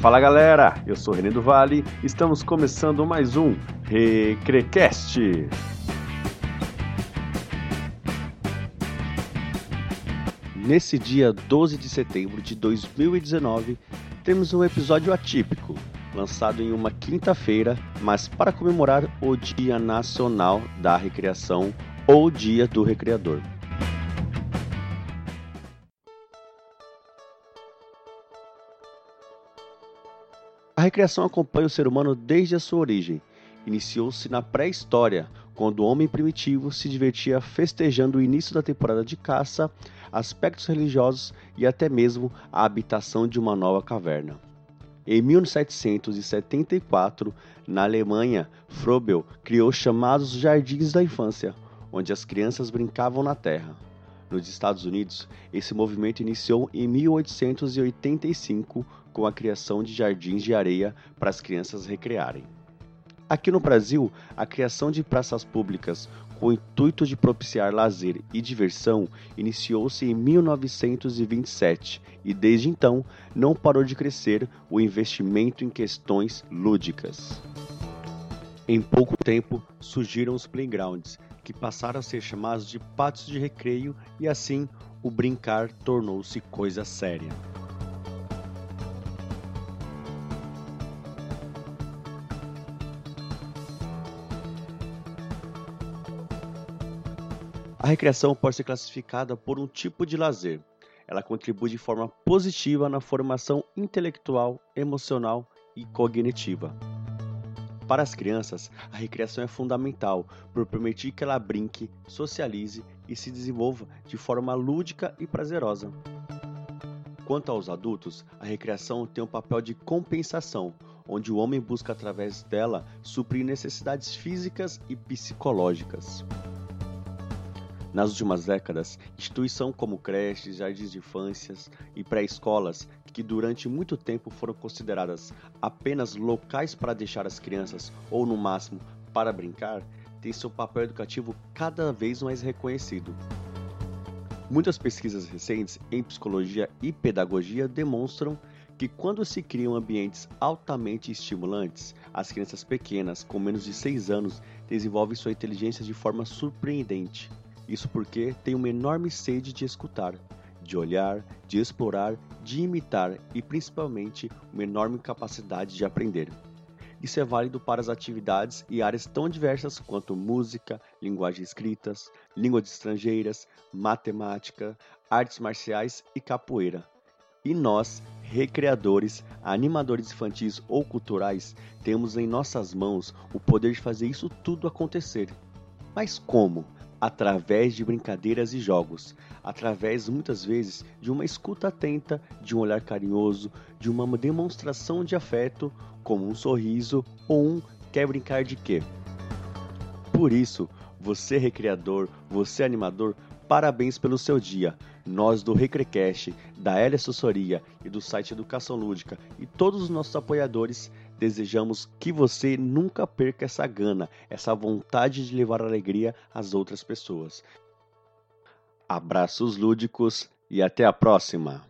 Fala galera, eu sou René do Vale, estamos começando mais um Recrecast. Nesse dia 12 de setembro de 2019, temos um episódio atípico, lançado em uma quinta-feira, mas para comemorar o Dia Nacional da Recreação ou Dia do Recreador. A recreação acompanha o ser humano desde a sua origem. Iniciou-se na pré-história, quando o homem primitivo se divertia festejando o início da temporada de caça, aspectos religiosos e até mesmo a habitação de uma nova caverna. Em 1774, na Alemanha, Froebel criou os chamados Jardins da Infância, onde as crianças brincavam na terra. Nos Estados Unidos, esse movimento iniciou em 1885 com a criação de jardins de areia para as crianças recrearem. Aqui no Brasil, a criação de praças públicas com o intuito de propiciar lazer e diversão iniciou-se em 1927 e desde então não parou de crescer o investimento em questões lúdicas. Em pouco tempo surgiram os playgrounds, que passaram a ser chamados de pátios de recreio e assim o brincar tornou-se coisa séria. A recreação pode ser classificada por um tipo de lazer. Ela contribui de forma positiva na formação intelectual, emocional e cognitiva. Para as crianças, a recreação é fundamental por permitir que ela brinque, socialize e se desenvolva de forma lúdica e prazerosa. Quanto aos adultos, a recreação tem um papel de compensação, onde o homem busca através dela suprir necessidades físicas e psicológicas. Nas últimas décadas, instituições como creches, jardins de infâncias e pré-escolas, que durante muito tempo foram consideradas apenas locais para deixar as crianças ou no máximo para brincar, têm seu papel educativo cada vez mais reconhecido. Muitas pesquisas recentes em psicologia e pedagogia demonstram que quando se criam ambientes altamente estimulantes, as crianças pequenas, com menos de 6 anos, desenvolvem sua inteligência de forma surpreendente. Isso porque tem uma enorme sede de escutar, de olhar, de explorar, de imitar e principalmente uma enorme capacidade de aprender. Isso é válido para as atividades e áreas tão diversas quanto música, linguagem escritas, línguas estrangeiras, matemática, artes marciais e capoeira. E nós, recreadores, animadores infantis ou culturais, temos em nossas mãos o poder de fazer isso tudo acontecer. Mas como? Através de brincadeiras e jogos, através muitas vezes de uma escuta atenta, de um olhar carinhoso, de uma demonstração de afeto, como um sorriso ou um quer brincar de quê. Por isso, você recreador, você animador, parabéns pelo seu dia. Nós do Recrecast, da L Assessoria e do site Educação Lúdica e todos os nossos apoiadores Desejamos que você nunca perca essa gana, essa vontade de levar alegria às outras pessoas. Abraços lúdicos e até a próxima!